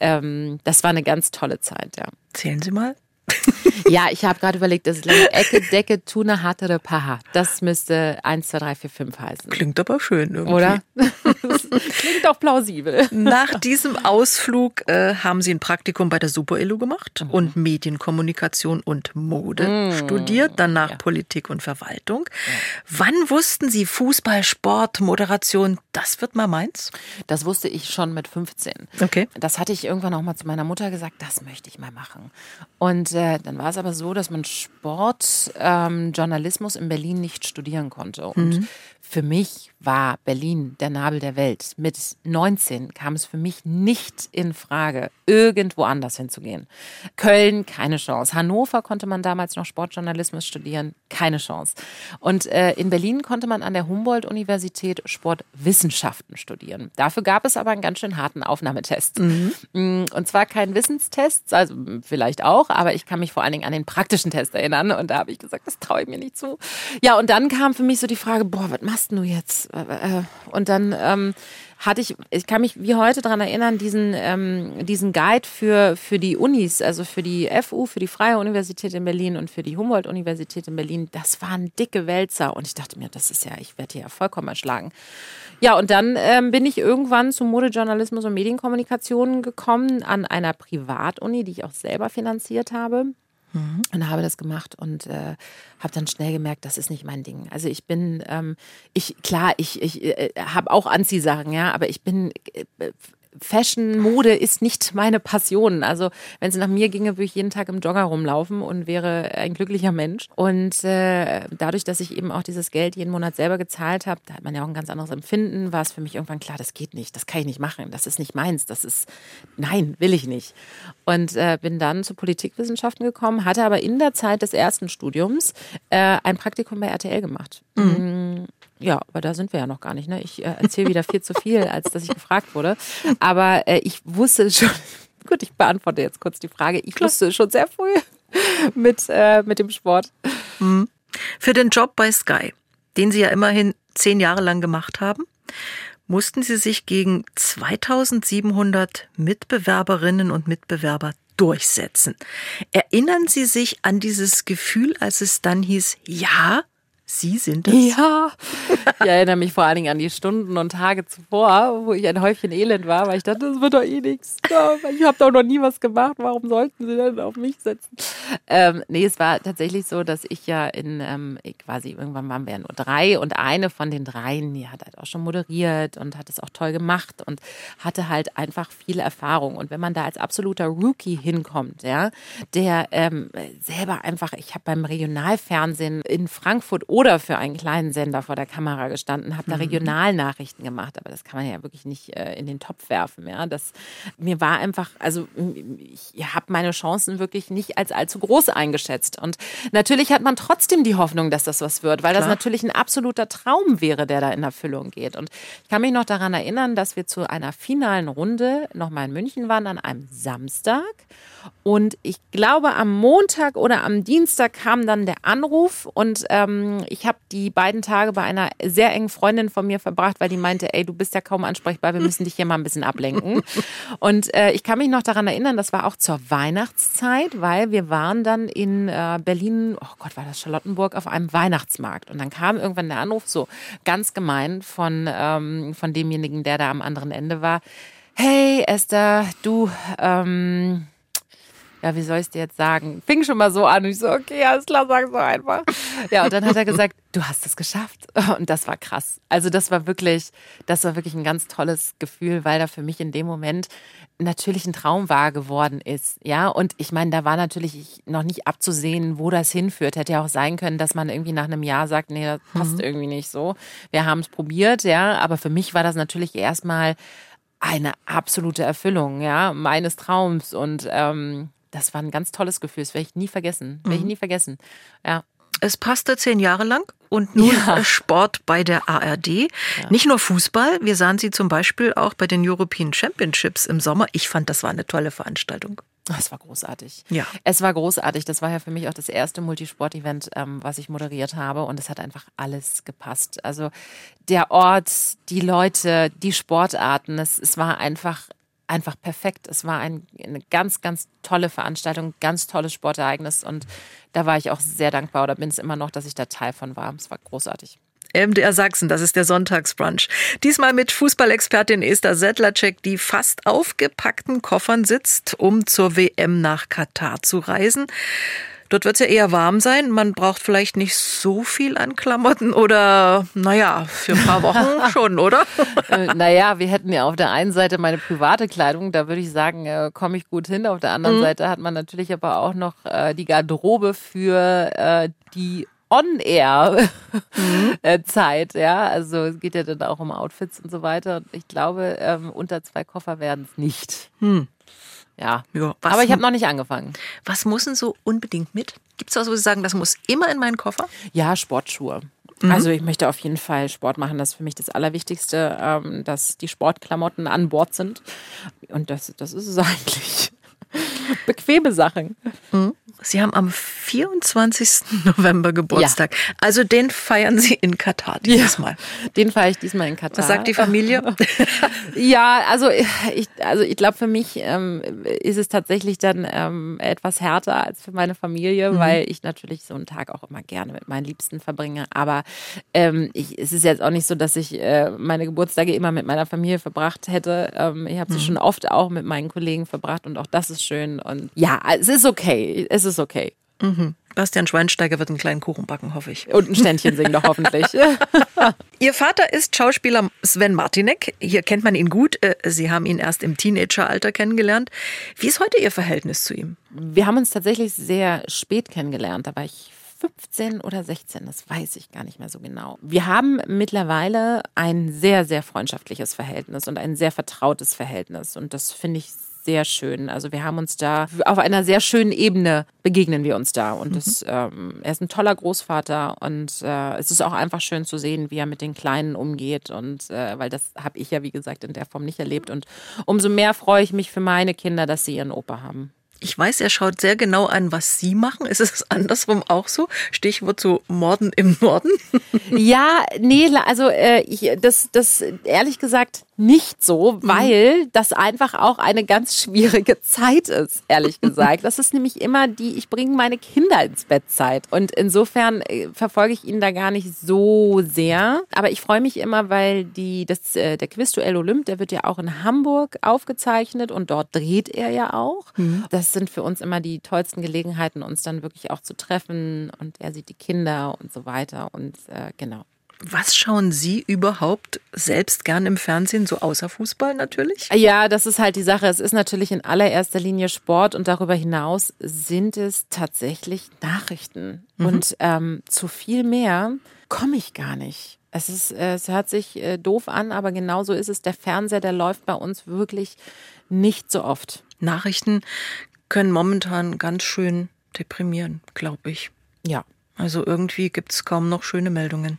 ähm, das war eine ganz tolle Zeit, ja. Zählen Sie mal. ja, ich habe gerade überlegt, das ist Ecke, Decke, Tuna, Hattere, Paha. Das müsste 1, 2, 3, 4, 5 heißen. Klingt aber schön irgendwie. Oder? Klingt doch plausibel. Nach diesem Ausflug äh, haben Sie ein Praktikum bei der Super Elo gemacht mhm. und Medienkommunikation und Mode mhm. studiert, danach ja. Politik und Verwaltung. Ja. Wann wussten Sie Fußball, Sport, Moderation, das wird mal meins? Das wusste ich schon mit 15. Okay. Das hatte ich irgendwann auch mal zu meiner Mutter gesagt, das möchte ich mal machen. Und äh, dann war es aber so, dass man Sportjournalismus ähm, in Berlin nicht studieren konnte. Und mhm. Für mich war Berlin der Nabel der Welt. Mit 19 kam es für mich nicht in Frage, irgendwo anders hinzugehen. Köln, keine Chance. Hannover konnte man damals noch Sportjournalismus studieren, keine Chance. Und äh, in Berlin konnte man an der Humboldt-Universität Sportwissenschaften studieren. Dafür gab es aber einen ganz schön harten Aufnahmetest. Mhm. Mm, und zwar kein Wissenstest, also vielleicht auch, aber ich kann mich vor allen Dingen an den praktischen Test erinnern. Und da habe ich gesagt, das traue ich mir nicht zu. Ja, und dann kam für mich so die Frage, boah, was machst du jetzt? Äh, äh, und dann ähm, hatte ich, ich kann mich wie heute daran erinnern, diesen, ähm, diesen Guide für, für die Unis, also für die FU, für die Freie Universität in Berlin und für die Humboldt-Universität in Berlin, das waren dicke Wälzer. Und ich dachte mir, das ist ja, ich werde hier ja vollkommen erschlagen. Ja, und dann ähm, bin ich irgendwann zu Modejournalismus und Medienkommunikation gekommen an einer Privatuni, die ich auch selber finanziert habe. Mhm. Und habe das gemacht und äh, habe dann schnell gemerkt, das ist nicht mein Ding. Also ich bin, ähm, ich klar, ich, ich äh, habe auch Anziehsachen, ja, aber ich bin äh, Fashion, Mode ist nicht meine Passion. Also wenn es nach mir ginge, würde ich jeden Tag im Jogger rumlaufen und wäre ein glücklicher Mensch. Und äh, dadurch, dass ich eben auch dieses Geld jeden Monat selber gezahlt habe, da hat man ja auch ein ganz anderes Empfinden, war es für mich irgendwann klar, das geht nicht, das kann ich nicht machen, das ist nicht meins, das ist, nein, will ich nicht. Und äh, bin dann zu Politikwissenschaften gekommen, hatte aber in der Zeit des ersten Studiums äh, ein Praktikum bei RTL gemacht. Mhm. Ja, aber da sind wir ja noch gar nicht. Ne? Ich äh, erzähle wieder viel zu viel, als dass ich gefragt wurde. Aber äh, ich wusste schon, gut, ich beantworte jetzt kurz die Frage. Ich Klar. wusste schon sehr früh mit, äh, mit dem Sport. Mhm. Für den Job bei Sky, den Sie ja immerhin zehn Jahre lang gemacht haben, mussten Sie sich gegen 2700 Mitbewerberinnen und Mitbewerber durchsetzen. Erinnern Sie sich an dieses Gefühl, als es dann hieß, ja, Sie sind es? Ja. Ich erinnere mich vor allen Dingen an die Stunden und Tage zuvor, wo ich ein Häufchen Elend war, weil ich dachte, das wird doch eh nichts. Ich habe doch noch nie was gemacht. Warum sollten Sie denn auf mich setzen? Ähm, nee, es war tatsächlich so, dass ich ja in ähm, quasi irgendwann waren wir ja nur drei und eine von den dreien, die hat halt auch schon moderiert und hat es auch toll gemacht und hatte halt einfach viel Erfahrung. Und wenn man da als absoluter Rookie hinkommt, ja, der ähm, selber einfach, ich habe beim Regionalfernsehen in Frankfurt oder für einen kleinen Sender vor der Kamera gestanden, habe da mhm. Regionalnachrichten gemacht, aber das kann man ja wirklich nicht äh, in den Topf werfen. Ja, das mir war einfach, also ich habe meine Chancen wirklich nicht als allzu groß eingeschätzt. Und natürlich hat man trotzdem die Hoffnung, dass das was wird, weil Klar. das natürlich ein absoluter Traum wäre, der da in Erfüllung geht. Und ich kann mich noch daran erinnern, dass wir zu einer finalen Runde nochmal in München waren an einem Samstag. Und ich glaube, am Montag oder am Dienstag kam dann der Anruf und ähm, ich habe die beiden Tage bei einer sehr engen Freundin von mir verbracht, weil die meinte, ey, du bist ja kaum ansprechbar, wir müssen dich hier mal ein bisschen ablenken. Und äh, ich kann mich noch daran erinnern, das war auch zur Weihnachtszeit, weil wir waren dann in äh, Berlin, oh Gott, war das Charlottenburg, auf einem Weihnachtsmarkt. Und dann kam irgendwann der Anruf, so ganz gemein von, ähm, von demjenigen, der da am anderen Ende war. Hey Esther, du, ähm, ja, wie soll ich es dir jetzt sagen? Fing schon mal so an und ich so, okay, alles klar, sag so einfach. Ja, und dann hat er gesagt, du hast es geschafft. Und das war krass. Also das war wirklich, das war wirklich ein ganz tolles Gefühl, weil da für mich in dem Moment natürlich ein Traum wahr geworden ist. Ja, und ich meine, da war natürlich noch nicht abzusehen, wo das hinführt. Hätte ja auch sein können, dass man irgendwie nach einem Jahr sagt, nee, das passt mhm. irgendwie nicht so. Wir haben es probiert, ja, aber für mich war das natürlich erstmal eine absolute Erfüllung, ja, meines Traums und ähm, das war ein ganz tolles Gefühl. Das werde ich nie vergessen. Werde ich mhm. nie vergessen. Ja. Es passte zehn Jahre lang und nun ja. Sport bei der ARD. Ja. Nicht nur Fußball, wir sahen sie zum Beispiel auch bei den European Championships im Sommer. Ich fand, das war eine tolle Veranstaltung. Es war großartig. Ja. Es war großartig. Das war ja für mich auch das erste Multisport-Event, ähm, was ich moderiert habe. Und es hat einfach alles gepasst. Also der Ort, die Leute, die Sportarten. Es, es war einfach einfach perfekt. Es war ein, eine ganz, ganz tolle Veranstaltung, ganz tolles Sportereignis und da war ich auch sehr dankbar oder bin es immer noch, dass ich da Teil von war. Es war großartig. MDR Sachsen, das ist der Sonntagsbrunch. Diesmal mit Fußballexpertin Esther Sedlacek, die fast aufgepackten Koffern sitzt, um zur WM nach Katar zu reisen. Dort wird es ja eher warm sein. Man braucht vielleicht nicht so viel an Klamotten oder, naja, für ein paar Wochen schon, oder? äh, naja, wir hätten ja auf der einen Seite meine private Kleidung, da würde ich sagen, äh, komme ich gut hin. Auf der anderen mhm. Seite hat man natürlich aber auch noch äh, die Garderobe für äh, die On-Air-Zeit, mhm. ja. Also es geht ja dann auch um Outfits und so weiter. Und ich glaube, ähm, unter zwei Koffer werden es nicht. Hm. Ja. ja aber ich habe noch nicht angefangen. Was muss denn so unbedingt mit? Gibt es was, wo Sie sagen, das muss immer in meinen Koffer? Ja, Sportschuhe. Mhm. Also ich möchte auf jeden Fall Sport machen. Das ist für mich das Allerwichtigste, ähm, dass die Sportklamotten an Bord sind. Und das, das ist es eigentlich. Bequeme Sachen. Mhm. Sie haben am 24. November Geburtstag. Ja. Also den feiern Sie in Katar dieses ja, Mal. Den feiere ich diesmal in Katar. Was sagt die Familie? ja, also ich, also ich glaube, für mich ähm, ist es tatsächlich dann ähm, etwas härter als für meine Familie, mhm. weil ich natürlich so einen Tag auch immer gerne mit meinen Liebsten verbringe. Aber ähm, ich, es ist jetzt auch nicht so, dass ich äh, meine Geburtstage immer mit meiner Familie verbracht hätte. Ähm, ich habe sie mhm. schon oft auch mit meinen Kollegen verbracht und auch das ist schön. Und ja, es ist okay. Es ist okay. Mhm. Bastian Schweinsteiger wird einen kleinen Kuchen backen, hoffe ich. Und ein Ständchen singen doch hoffentlich. Ihr Vater ist Schauspieler Sven Martinek. Hier kennt man ihn gut. Äh, Sie haben ihn erst im Teenageralter kennengelernt. Wie ist heute Ihr Verhältnis zu ihm? Wir haben uns tatsächlich sehr spät kennengelernt. Da war ich 15 oder 16, das weiß ich gar nicht mehr so genau. Wir haben mittlerweile ein sehr, sehr freundschaftliches Verhältnis und ein sehr vertrautes Verhältnis. Und das finde ich sehr schön. Also wir haben uns da auf einer sehr schönen Ebene begegnen wir uns da. Und mhm. das, ähm, er ist ein toller Großvater und äh, es ist auch einfach schön zu sehen, wie er mit den Kleinen umgeht. Und äh, weil das habe ich ja, wie gesagt, in der Form nicht erlebt. Und umso mehr freue ich mich für meine Kinder, dass sie ihren Opa haben. Ich weiß, er schaut sehr genau an, was Sie machen. Ist es andersrum auch so? Stichwort so Morden im Norden? ja, nee, also äh, ich, das, das ehrlich gesagt nicht so, mhm. weil das einfach auch eine ganz schwierige Zeit ist, ehrlich gesagt. Das ist nämlich immer die, ich bringe meine Kinder ins Bett Zeit. Und insofern äh, verfolge ich ihn da gar nicht so sehr. Aber ich freue mich immer, weil die, das, äh, der Quizduell Olymp, der wird ja auch in Hamburg aufgezeichnet und dort dreht er ja auch. Mhm. Das sind für uns immer die tollsten Gelegenheiten, uns dann wirklich auch zu treffen. Und er sieht die Kinder und so weiter. Und äh, genau. Was schauen Sie überhaupt selbst gern im Fernsehen, so außer Fußball natürlich? Ja, das ist halt die Sache. Es ist natürlich in allererster Linie Sport und darüber hinaus sind es tatsächlich Nachrichten. Mhm. Und ähm, zu viel mehr komme ich gar nicht. Es, ist, es hört sich äh, doof an, aber genau so ist es. Der Fernseher, der läuft bei uns wirklich nicht so oft. Nachrichten können momentan ganz schön deprimieren, glaube ich. Ja. Also irgendwie gibt es kaum noch schöne Meldungen.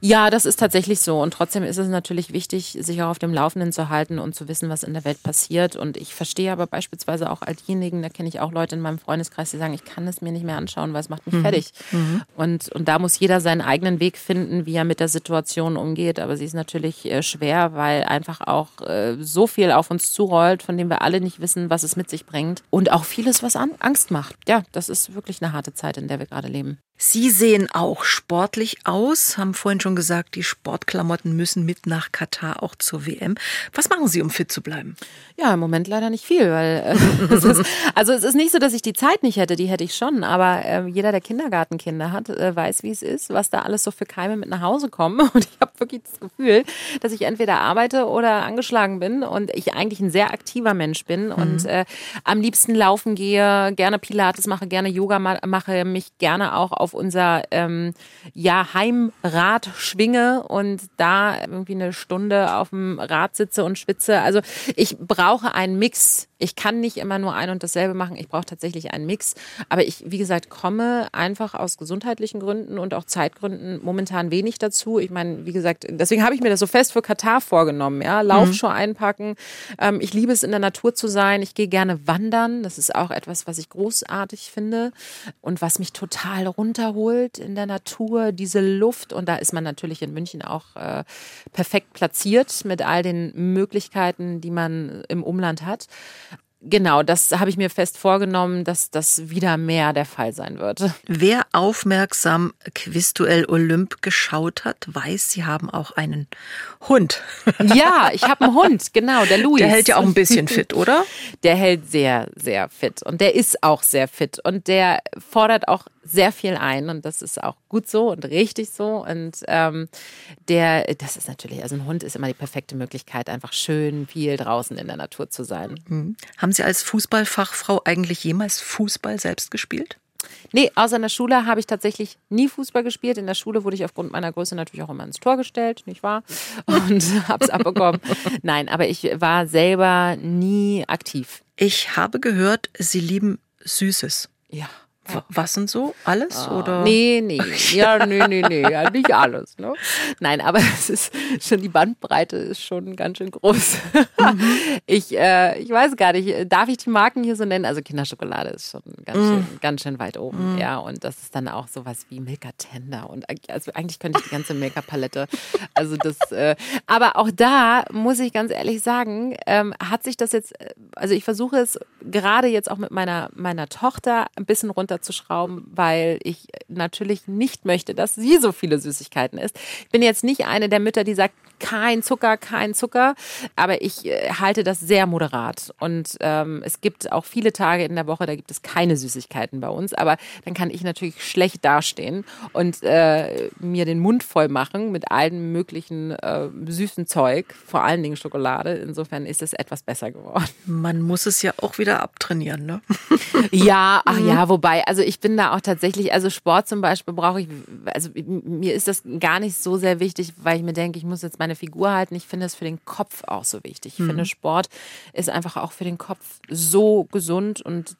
Ja, das ist tatsächlich so. Und trotzdem ist es natürlich wichtig, sich auch auf dem Laufenden zu halten und zu wissen, was in der Welt passiert. Und ich verstehe aber beispielsweise auch all diejenigen, da kenne ich auch Leute in meinem Freundeskreis, die sagen, ich kann es mir nicht mehr anschauen, weil es macht mich mhm. fertig. Mhm. Und, und da muss jeder seinen eigenen Weg finden, wie er mit der Situation umgeht. Aber sie ist natürlich äh, schwer, weil einfach auch äh, so viel auf uns zurollt, von dem wir alle nicht wissen, was es mit sich bringt. Und auch vieles, was Angst macht. Ja, das ist wirklich eine harte Zeit, in der wir gerade leben. Sie sehen auch sportlich aus, haben vorhin schon gesagt, die Sportklamotten müssen mit nach Katar auch zur WM. Was machen Sie, um fit zu bleiben? Ja, im Moment leider nicht viel, weil äh, es ist, also es ist nicht so, dass ich die Zeit nicht hätte, die hätte ich schon, aber äh, jeder, der Kindergartenkinder hat, äh, weiß, wie es ist, was da alles so für Keime mit nach Hause kommen und ich habe wirklich das Gefühl, dass ich entweder arbeite oder angeschlagen bin und ich eigentlich ein sehr aktiver Mensch bin mhm. und äh, am liebsten laufen gehe, gerne Pilates mache, gerne Yoga mache, mich gerne auch auf auf unser ähm, ja, Heimrad schwinge und da irgendwie eine Stunde auf dem Rad sitze und schwitze. Also ich brauche einen Mix. Ich kann nicht immer nur ein und dasselbe machen. Ich brauche tatsächlich einen Mix. Aber ich, wie gesagt, komme einfach aus gesundheitlichen Gründen und auch Zeitgründen momentan wenig dazu. Ich meine, wie gesagt, deswegen habe ich mir das so fest für Katar vorgenommen. Ja, Laufschuhe mhm. einpacken. Ähm, ich liebe es, in der Natur zu sein. Ich gehe gerne wandern. Das ist auch etwas, was ich großartig finde und was mich total runter runterholt in der Natur, diese Luft. Und da ist man natürlich in München auch äh, perfekt platziert mit all den Möglichkeiten, die man im Umland hat. Genau, das habe ich mir fest vorgenommen, dass das wieder mehr der Fall sein wird. Wer aufmerksam Quizduell Olymp geschaut hat, weiß, Sie haben auch einen Hund. Ja, ich habe einen Hund, genau, der Louis. Der hält ja auch ein bisschen fit, oder? Der hält sehr, sehr fit und der ist auch sehr fit und der fordert auch sehr viel ein und das ist auch gut so und richtig so. Und ähm, der, das ist natürlich, also ein Hund ist immer die perfekte Möglichkeit, einfach schön viel draußen in der Natur zu sein. Mhm. Haben Sie als Fußballfachfrau eigentlich jemals Fußball selbst gespielt? Nee, außer in der Schule habe ich tatsächlich nie Fußball gespielt. In der Schule wurde ich aufgrund meiner Größe natürlich auch immer ins Tor gestellt, nicht wahr? Und habe es abbekommen. Nein, aber ich war selber nie aktiv. Ich habe gehört, Sie lieben Süßes. Ja. Was und so? Alles? Oh, oder? Nee, nee. Ja, nee, nee, nee. Ja, nicht alles. Ne? Nein, aber es ist schon, die Bandbreite ist schon ganz schön groß. Mhm. Ich, äh, ich weiß gar nicht, darf ich die Marken hier so nennen? Also Kinderschokolade ist schon ganz, mhm. schön, ganz schön weit oben. Mhm. Ja, und das ist dann auch sowas wie Milka Tender. Und also eigentlich könnte ich die ganze Milka-Palette. Also das, äh, aber auch da muss ich ganz ehrlich sagen, ähm, hat sich das jetzt, äh, also ich versuche es gerade jetzt auch mit meiner, meiner Tochter ein bisschen runter runterzuschrauben, weil ich natürlich nicht möchte, dass sie so viele Süßigkeiten isst. Ich bin jetzt nicht eine der Mütter, die sagt, kein Zucker, kein Zucker, aber ich äh, halte das sehr moderat. Und ähm, es gibt auch viele Tage in der Woche, da gibt es keine Süßigkeiten bei uns, aber dann kann ich natürlich schlecht dastehen und äh, mir den Mund voll machen mit allem möglichen äh, süßen Zeug, vor allen Dingen Schokolade. Insofern ist es etwas besser geworden. Man muss es ja auch wieder abtrainieren, ne? ja, ach ja, wobei, also ich bin da auch tatsächlich, also Sport zum Beispiel brauche ich, also mir ist das gar nicht so sehr wichtig, weil ich mir denke, ich muss jetzt meine Figur halten. Ich finde es für den Kopf auch so wichtig. Ich mhm. finde, Sport ist einfach auch für den Kopf so gesund und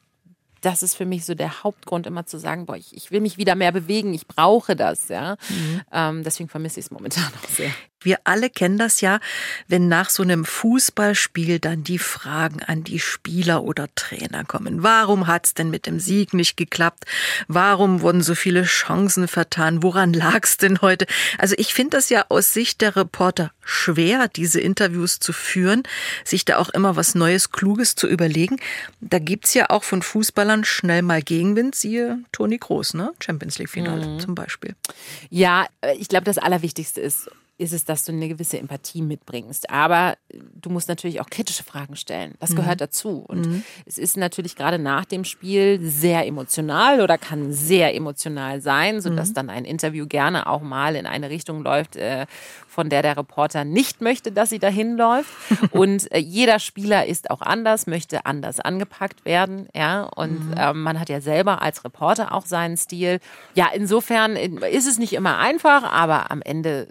das ist für mich so der Hauptgrund, immer zu sagen, boah, ich, ich will mich wieder mehr bewegen, ich brauche das, ja. Mhm. Ähm, deswegen vermisse ich es momentan auch sehr. Wir alle kennen das ja, wenn nach so einem Fußballspiel dann die Fragen an die Spieler oder Trainer kommen. Warum hat's denn mit dem Sieg nicht geklappt? Warum wurden so viele Chancen vertan? Woran lag's denn heute? Also ich finde das ja aus Sicht der Reporter schwer, diese Interviews zu führen, sich da auch immer was Neues, Kluges zu überlegen. Da gibt's ja auch von Fußballern schnell mal Gegenwind, siehe Toni Groß, ne? Champions League Finale mhm. zum Beispiel. Ja, äh, ich glaube, das Allerwichtigste ist, ist es, dass du eine gewisse Empathie mitbringst. Aber du musst natürlich auch kritische Fragen stellen. Das mhm. gehört dazu. Und mhm. es ist natürlich gerade nach dem Spiel sehr emotional oder kann sehr emotional sein, sodass mhm. dann ein Interview gerne auch mal in eine Richtung läuft, äh, von der der Reporter nicht möchte, dass sie dahin läuft. Und äh, jeder Spieler ist auch anders, möchte anders angepackt werden. Ja, und ähm, man hat ja selber als Reporter auch seinen Stil. Ja, insofern äh, ist es nicht immer einfach, aber am Ende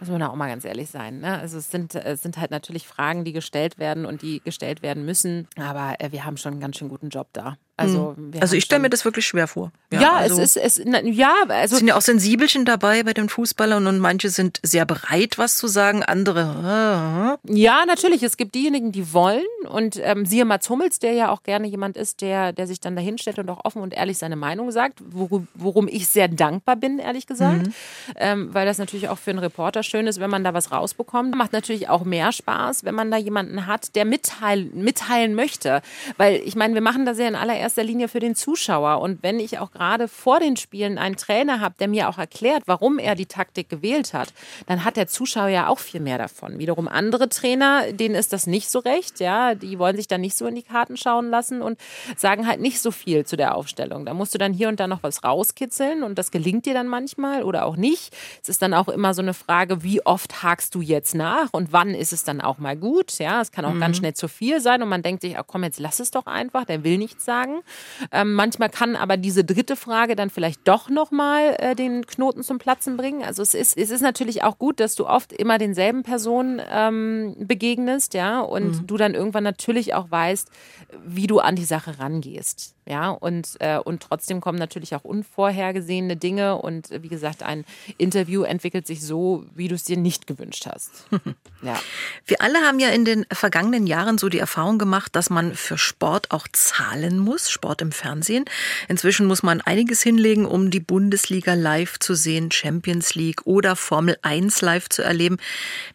muss man auch mal ganz ehrlich sein. Ne? Also es sind, es sind halt natürlich Fragen, die gestellt werden und die gestellt werden müssen. Aber äh, wir haben schon einen ganz schön guten Job da. Also, hm. also ich stelle mir das wirklich schwer vor. Ja, ja also es ist, es, na, ja, also. Sind ja auch Sensibelchen dabei bei den Fußballern und manche sind sehr bereit, was zu sagen, andere. Äh, äh. Ja, natürlich. Es gibt diejenigen, die wollen und ähm, siehe Mats Hummels, der ja auch gerne jemand ist, der, der sich dann dahinstellt und auch offen und ehrlich seine Meinung sagt, worum, worum ich sehr dankbar bin, ehrlich gesagt. Mhm. Ähm, weil das natürlich auch für einen Reporter schön ist, wenn man da was rausbekommt. Macht natürlich auch mehr Spaß, wenn man da jemanden hat, der mitteilen, mitteilen möchte. Weil ich meine, wir machen das ja in allererster erster Linie für den Zuschauer. Und wenn ich auch gerade vor den Spielen einen Trainer habe, der mir auch erklärt, warum er die Taktik gewählt hat, dann hat der Zuschauer ja auch viel mehr davon. Wiederum andere Trainer, denen ist das nicht so recht, ja, die wollen sich dann nicht so in die Karten schauen lassen und sagen halt nicht so viel zu der Aufstellung. Da musst du dann hier und da noch was rauskitzeln und das gelingt dir dann manchmal oder auch nicht. Es ist dann auch immer so eine Frage, wie oft hakst du jetzt nach und wann ist es dann auch mal gut, ja, es kann auch mhm. ganz schnell zu viel sein und man denkt sich, ach komm, jetzt lass es doch einfach, der will nichts sagen. Ähm, manchmal kann aber diese dritte Frage dann vielleicht doch nochmal äh, den Knoten zum Platzen bringen. Also es ist, es ist natürlich auch gut, dass du oft immer denselben Personen ähm, begegnest, ja, und mhm. du dann irgendwann natürlich auch weißt, wie du an die Sache rangehst. Ja, und, äh, und trotzdem kommen natürlich auch unvorhergesehene Dinge. Und äh, wie gesagt, ein Interview entwickelt sich so, wie du es dir nicht gewünscht hast. ja. Wir alle haben ja in den vergangenen Jahren so die Erfahrung gemacht, dass man für Sport auch zahlen muss, Sport im Fernsehen. Inzwischen muss man einiges hinlegen, um die Bundesliga live zu sehen, Champions League oder Formel 1 live zu erleben.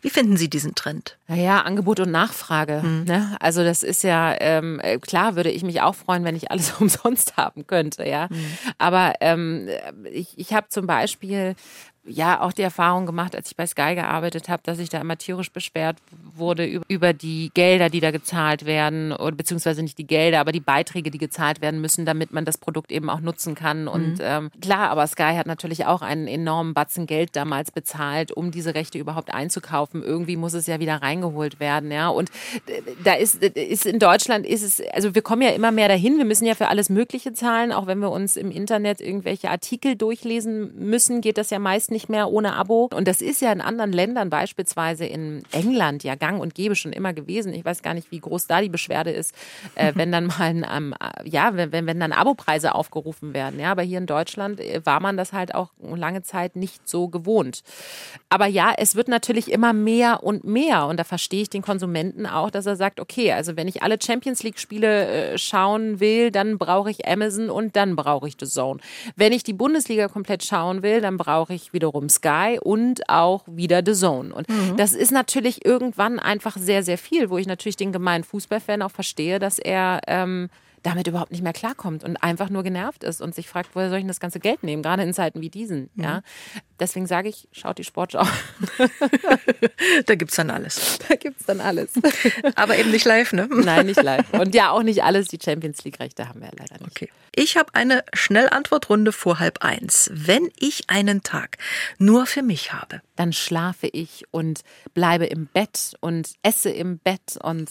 Wie finden Sie diesen Trend? Naja, Angebot und Nachfrage. Hm. Ne? Also das ist ja, ähm, äh, klar würde ich mich auch freuen, wenn ich alles umsonst haben könnte, ja. Mhm. Aber ähm, ich, ich habe zum Beispiel ja auch die Erfahrung gemacht, als ich bei Sky gearbeitet habe, dass ich da immer tierisch beschwert wurde über die Gelder, die da gezahlt werden, oder beziehungsweise nicht die Gelder, aber die Beiträge, die gezahlt werden müssen, damit man das Produkt eben auch nutzen kann. Mhm. Und ähm, klar, aber Sky hat natürlich auch einen enormen Batzen Geld damals bezahlt, um diese Rechte überhaupt einzukaufen. Irgendwie muss es ja wieder reingeholt werden, ja. Und äh, da ist, ist in Deutschland ist es, also wir kommen ja immer mehr dahin. Wir müssen ja für alles Mögliche zahlen, auch wenn wir uns im Internet irgendwelche Artikel durchlesen müssen, geht das ja meist nicht mehr ohne Abo. Und das ist ja in anderen Ländern, beispielsweise in England, ja gang und gäbe schon immer gewesen. Ich weiß gar nicht, wie groß da die Beschwerde ist, äh, wenn dann mal ein, ähm, ja, wenn, wenn dann Abopreise aufgerufen werden. Ja, aber hier in Deutschland äh, war man das halt auch lange Zeit nicht so gewohnt. Aber ja, es wird natürlich immer mehr und mehr. Und da verstehe ich den Konsumenten auch, dass er sagt, okay, also wenn ich alle Champions League Spiele äh, schauen will, dann brauche ich Amazon und dann brauche ich The Zone. Wenn ich die Bundesliga komplett schauen will, dann brauche ich wieder wiederum Sky und auch wieder The Zone. Und mhm. das ist natürlich irgendwann einfach sehr, sehr viel, wo ich natürlich den gemeinen Fußballfan auch verstehe, dass er ähm, damit überhaupt nicht mehr klarkommt und einfach nur genervt ist und sich fragt, woher soll ich denn das ganze Geld nehmen, gerade in Zeiten wie diesen. Mhm. Ja? Deswegen sage ich, schaut die Sportschau. da gibt es dann alles. Da gibt es dann alles. Aber eben nicht live, ne? Nein, nicht live. Und ja, auch nicht alles. Die Champions League-Rechte haben wir ja leider nicht. Okay. Ich habe eine Schnellantwortrunde vor halb eins. Wenn ich einen Tag nur für mich habe, dann schlafe ich und bleibe im Bett und esse im Bett und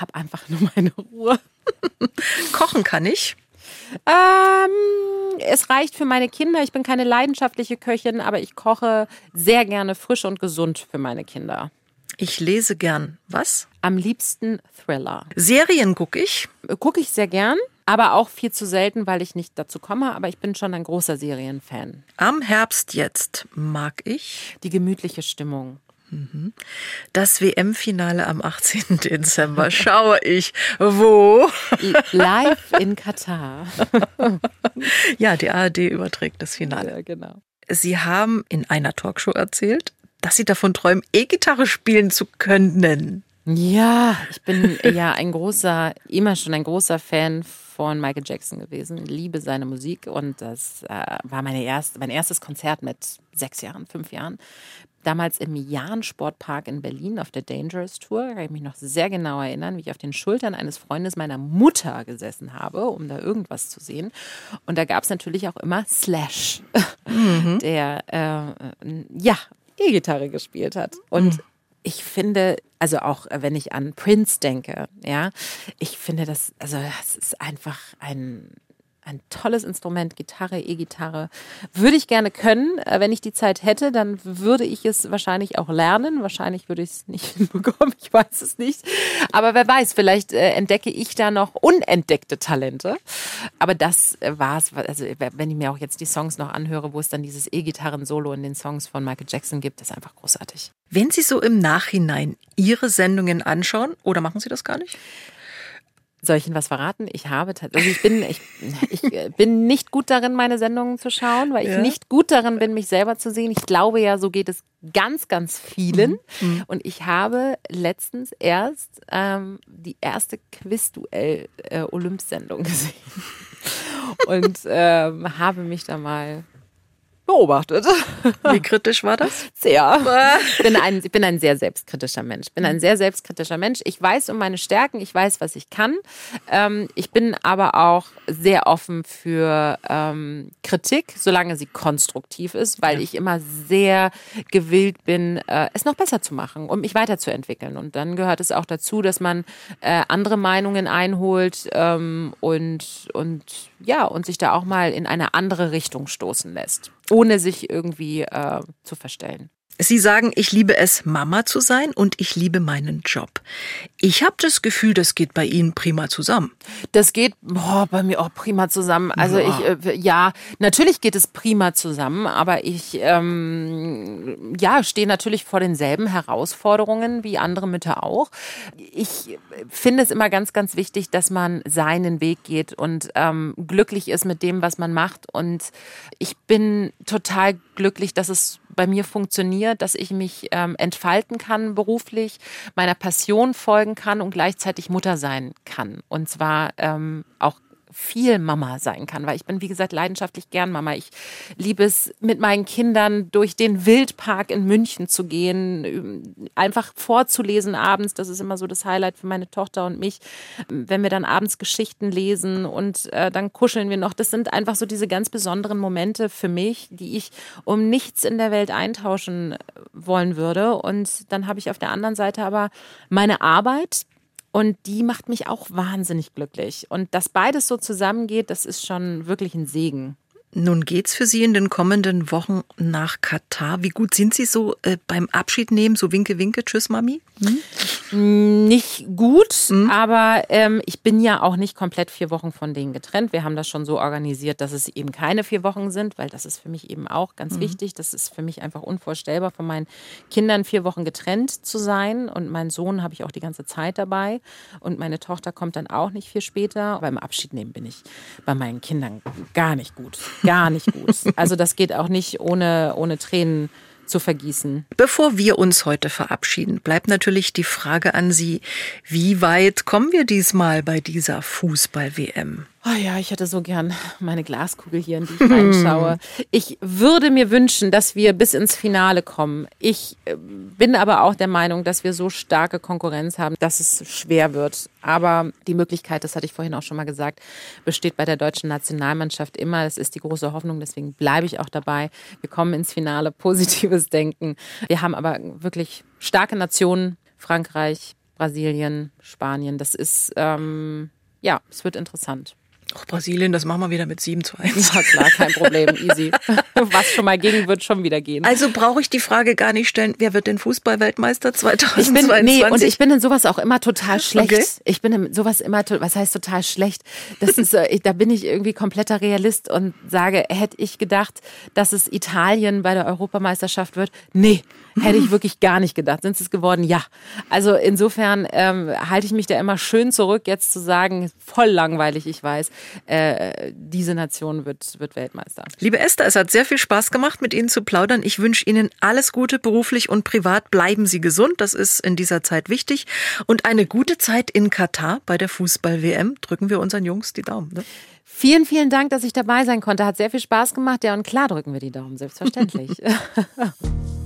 habe einfach nur meine Ruhe. Kochen kann ich. Ähm, es reicht für meine Kinder. Ich bin keine leidenschaftliche Köchin, aber ich koche sehr gerne frisch und gesund für meine Kinder. Ich lese gern. Was? Am liebsten Thriller. Serien gucke ich. Gucke ich sehr gern. aber auch viel zu selten, weil ich nicht dazu komme. Aber ich bin schon ein großer Serienfan. Am Herbst jetzt mag ich die gemütliche Stimmung. Das WM-Finale am 18. Dezember schaue ich wo? Live in Katar. ja, die ARD überträgt das Finale. Ja, genau. Sie haben in einer Talkshow erzählt, dass Sie davon träumen, E-Gitarre spielen zu können. Ja, ich bin ja ein großer, immer schon ein großer Fan von Michael Jackson gewesen. Liebe seine Musik und das äh, war meine erste, mein erstes Konzert mit sechs Jahren, fünf Jahren. Damals im Jahn-Sportpark in Berlin auf der Dangerous Tour. Da kann ich mich noch sehr genau erinnern, wie ich auf den Schultern eines Freundes meiner Mutter gesessen habe, um da irgendwas zu sehen. Und da gab es natürlich auch immer Slash, mhm. der äh, ja E-Gitarre gespielt hat. Und mhm ich finde, also auch äh, wenn ich an Prince denke, ja, ich finde das, also das ist einfach ein, ein tolles Instrument, Gitarre, E-Gitarre. Würde ich gerne können. Äh, wenn ich die Zeit hätte, dann würde ich es wahrscheinlich auch lernen. Wahrscheinlich würde ich es nicht hinbekommen, ich weiß es nicht. Aber wer weiß, vielleicht äh, entdecke ich da noch unentdeckte Talente. Aber das äh, war es, also wenn ich mir auch jetzt die Songs noch anhöre, wo es dann dieses E-Gitarren-Solo in den Songs von Michael Jackson gibt, ist einfach großartig. Wenn Sie so im Nachhinein Ihre Sendungen anschauen, oder machen Sie das gar nicht? Soll ich Ihnen was verraten? Ich habe also ich bin ich, ich bin nicht gut darin, meine Sendungen zu schauen, weil ich ja. nicht gut darin bin, mich selber zu sehen. Ich glaube ja, so geht es ganz, ganz vielen. Mhm. mhm. Und ich habe letztens erst ähm, die erste Quizduell-Olymp-Sendung äh, gesehen und ähm, habe mich da mal beobachtet. Wie kritisch war das? Sehr. Ich bin ein, ich bin ein sehr selbstkritischer Mensch. Ich bin ein sehr selbstkritischer Mensch. Ich weiß um meine Stärken, ich weiß, was ich kann. Ähm, ich bin aber auch sehr offen für ähm, Kritik, solange sie konstruktiv ist, weil ja. ich immer sehr gewillt bin, äh, es noch besser zu machen, um mich weiterzuentwickeln. Und dann gehört es auch dazu, dass man äh, andere Meinungen einholt ähm, und, und ja, und sich da auch mal in eine andere Richtung stoßen lässt ohne sich irgendwie äh, zu verstellen. Sie sagen, ich liebe es, Mama zu sein und ich liebe meinen Job. Ich habe das Gefühl, das geht bei Ihnen prima zusammen. Das geht boah, bei mir auch prima zusammen. Also ja. ich, äh, ja, natürlich geht es prima zusammen, aber ich, ähm, ja, stehe natürlich vor denselben Herausforderungen wie andere Mütter auch. Ich finde es immer ganz, ganz wichtig, dass man seinen Weg geht und ähm, glücklich ist mit dem, was man macht. Und ich bin total glücklich, dass es bei mir funktioniert, dass ich mich ähm, entfalten kann beruflich, meiner Passion folgen kann und gleichzeitig Mutter sein kann. Und zwar ähm, auch viel Mama sein kann, weil ich bin, wie gesagt, leidenschaftlich gern Mama. Ich liebe es, mit meinen Kindern durch den Wildpark in München zu gehen, einfach vorzulesen abends. Das ist immer so das Highlight für meine Tochter und mich, wenn wir dann abends Geschichten lesen und äh, dann kuscheln wir noch. Das sind einfach so diese ganz besonderen Momente für mich, die ich um nichts in der Welt eintauschen wollen würde. Und dann habe ich auf der anderen Seite aber meine Arbeit, und die macht mich auch wahnsinnig glücklich. Und dass beides so zusammengeht, das ist schon wirklich ein Segen. Nun geht's für Sie in den kommenden Wochen nach Katar. Wie gut sind Sie so äh, beim Abschied nehmen, so Winke, Winke, Tschüss, Mami? Hm? Nicht gut, hm? aber ähm, ich bin ja auch nicht komplett vier Wochen von denen getrennt. Wir haben das schon so organisiert, dass es eben keine vier Wochen sind, weil das ist für mich eben auch ganz hm. wichtig. Das ist für mich einfach unvorstellbar, von meinen Kindern vier Wochen getrennt zu sein. Und meinen Sohn habe ich auch die ganze Zeit dabei. Und meine Tochter kommt dann auch nicht viel später. Beim Abschied nehmen bin ich bei meinen Kindern gar nicht gut gar nicht gut. Also das geht auch nicht ohne, ohne Tränen zu vergießen. Bevor wir uns heute verabschieden, bleibt natürlich die Frage an Sie, wie weit kommen wir diesmal bei dieser Fußball-WM? Oh ja, ich hätte so gern meine Glaskugel hier, in die ich reinschaue. Ich würde mir wünschen, dass wir bis ins Finale kommen. Ich äh, bin aber auch der Meinung, dass wir so starke Konkurrenz haben, dass es schwer wird. Aber die Möglichkeit, das hatte ich vorhin auch schon mal gesagt, besteht bei der deutschen Nationalmannschaft immer. Das ist die große Hoffnung, deswegen bleibe ich auch dabei. Wir kommen ins Finale, positives Denken. Wir haben aber wirklich starke Nationen, Frankreich, Brasilien, Spanien. Das ist, ähm, ja, es wird interessant. Ach, Brasilien, das machen wir wieder mit 7 zu 1. Ja, klar, kein Problem, easy. Was schon mal ging, wird schon wieder gehen. Also brauche ich die Frage gar nicht stellen, wer wird denn Fußballweltmeister 2022? Ich bin, nee, und ich bin in sowas auch immer total schlecht. Okay. Ich bin in sowas immer, was heißt total schlecht? Das ist, äh, da bin ich irgendwie kompletter Realist und sage, hätte ich gedacht, dass es Italien bei der Europameisterschaft wird? Nee, hätte ich wirklich gar nicht gedacht. Sind es geworden? Ja. Also insofern ähm, halte ich mich da immer schön zurück, jetzt zu sagen, voll langweilig, ich weiß, äh, diese Nation wird, wird Weltmeister. Liebe Esther, es hat sehr viel Spaß gemacht, mit Ihnen zu plaudern. Ich wünsche Ihnen alles Gute beruflich und privat. Bleiben Sie gesund, das ist in dieser Zeit wichtig. Und eine gute Zeit in Katar bei der Fußball-WM. Drücken wir unseren Jungs die Daumen. Ne? Vielen, vielen Dank, dass ich dabei sein konnte. Hat sehr viel Spaß gemacht. Ja, und klar drücken wir die Daumen, selbstverständlich.